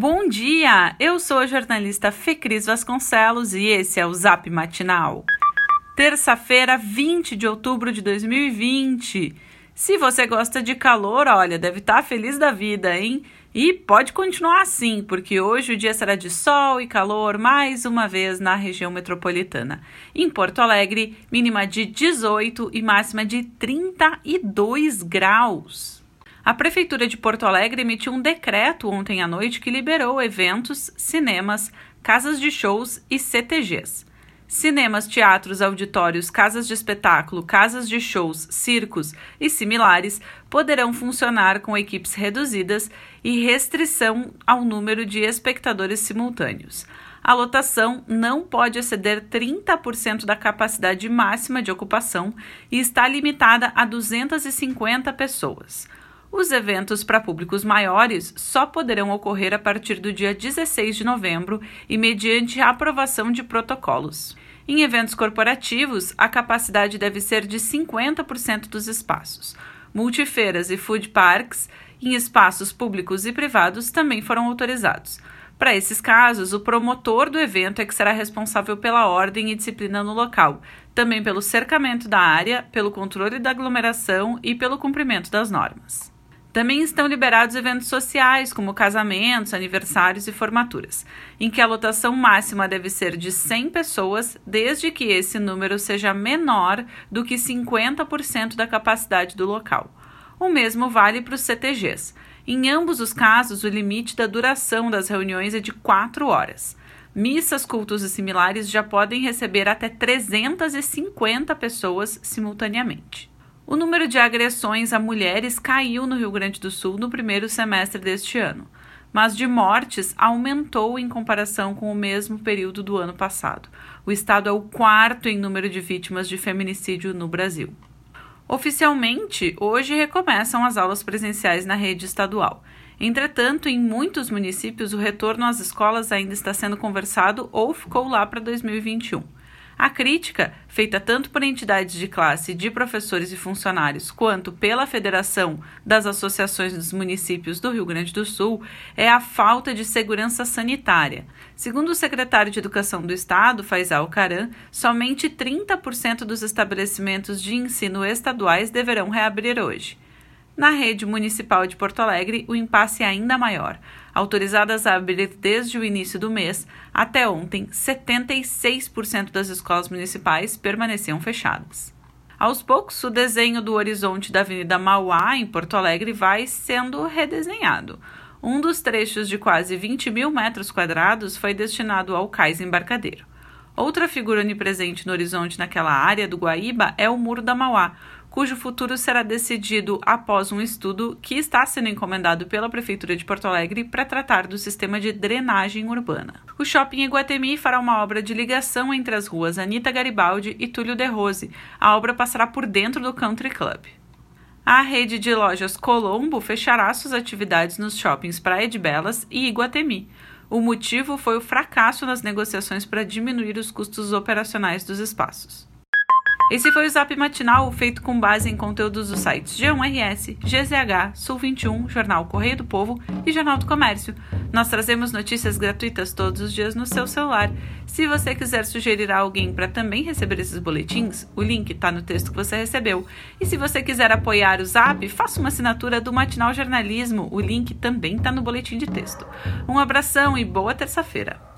Bom dia! Eu sou a jornalista Fecris Vasconcelos e esse é o Zap Matinal. Terça-feira, 20 de outubro de 2020. Se você gosta de calor, olha, deve estar tá feliz da vida, hein? E pode continuar assim, porque hoje o dia será de sol e calor mais uma vez na região metropolitana. Em Porto Alegre, mínima de 18 e máxima de 32 graus. A Prefeitura de Porto Alegre emitiu um decreto ontem à noite que liberou eventos, cinemas, casas de shows e CTGs. Cinemas, teatros, auditórios, casas de espetáculo, casas de shows, circos e similares poderão funcionar com equipes reduzidas e restrição ao número de espectadores simultâneos. A lotação não pode exceder 30% da capacidade máxima de ocupação e está limitada a 250 pessoas. Os eventos para públicos maiores só poderão ocorrer a partir do dia 16 de novembro e mediante a aprovação de protocolos. Em eventos corporativos, a capacidade deve ser de 50% dos espaços. Multifeiras e food parks em espaços públicos e privados também foram autorizados. Para esses casos, o promotor do evento é que será responsável pela ordem e disciplina no local, também pelo cercamento da área, pelo controle da aglomeração e pelo cumprimento das normas. Também estão liberados eventos sociais, como casamentos, aniversários e formaturas, em que a lotação máxima deve ser de 100 pessoas, desde que esse número seja menor do que 50% da capacidade do local. O mesmo vale para os CTGs. Em ambos os casos, o limite da duração das reuniões é de 4 horas. Missas, cultos e similares já podem receber até 350 pessoas simultaneamente. O número de agressões a mulheres caiu no Rio Grande do Sul no primeiro semestre deste ano, mas de mortes aumentou em comparação com o mesmo período do ano passado. O estado é o quarto em número de vítimas de feminicídio no Brasil. Oficialmente, hoje recomeçam as aulas presenciais na rede estadual. Entretanto, em muitos municípios, o retorno às escolas ainda está sendo conversado ou ficou lá para 2021. A crítica, feita tanto por entidades de classe, de professores e funcionários, quanto pela Federação das Associações dos Municípios do Rio Grande do Sul, é a falta de segurança sanitária. Segundo o secretário de Educação do Estado, Faisal Caran, somente 30% dos estabelecimentos de ensino estaduais deverão reabrir hoje. Na rede municipal de Porto Alegre, o impasse é ainda maior. Autorizadas a abrir desde o início do mês, até ontem, 76% das escolas municipais permaneciam fechadas. Aos poucos, o desenho do horizonte da Avenida Mauá, em Porto Alegre, vai sendo redesenhado. Um dos trechos de quase 20 mil metros quadrados foi destinado ao cais embarcadeiro. Outra figura onipresente no horizonte naquela área do Guaíba é o Muro da Mauá, cujo futuro será decidido após um estudo que está sendo encomendado pela Prefeitura de Porto Alegre para tratar do sistema de drenagem urbana. O shopping Iguatemi fará uma obra de ligação entre as ruas Anita Garibaldi e Túlio de Rose. A obra passará por dentro do Country Club. A rede de lojas Colombo fechará suas atividades nos shoppings Praia de Belas e Iguatemi. O motivo foi o fracasso nas negociações para diminuir os custos operacionais dos espaços. Esse foi o Zap Matinal, feito com base em conteúdos dos sites G1RS, GZH, Sul 21, Jornal Correio do Povo e Jornal do Comércio. Nós trazemos notícias gratuitas todos os dias no seu celular. Se você quiser sugerir a alguém para também receber esses boletins, o link está no texto que você recebeu. E se você quiser apoiar o Zap, faça uma assinatura do Matinal Jornalismo. O link também está no boletim de texto. Um abração e boa terça-feira.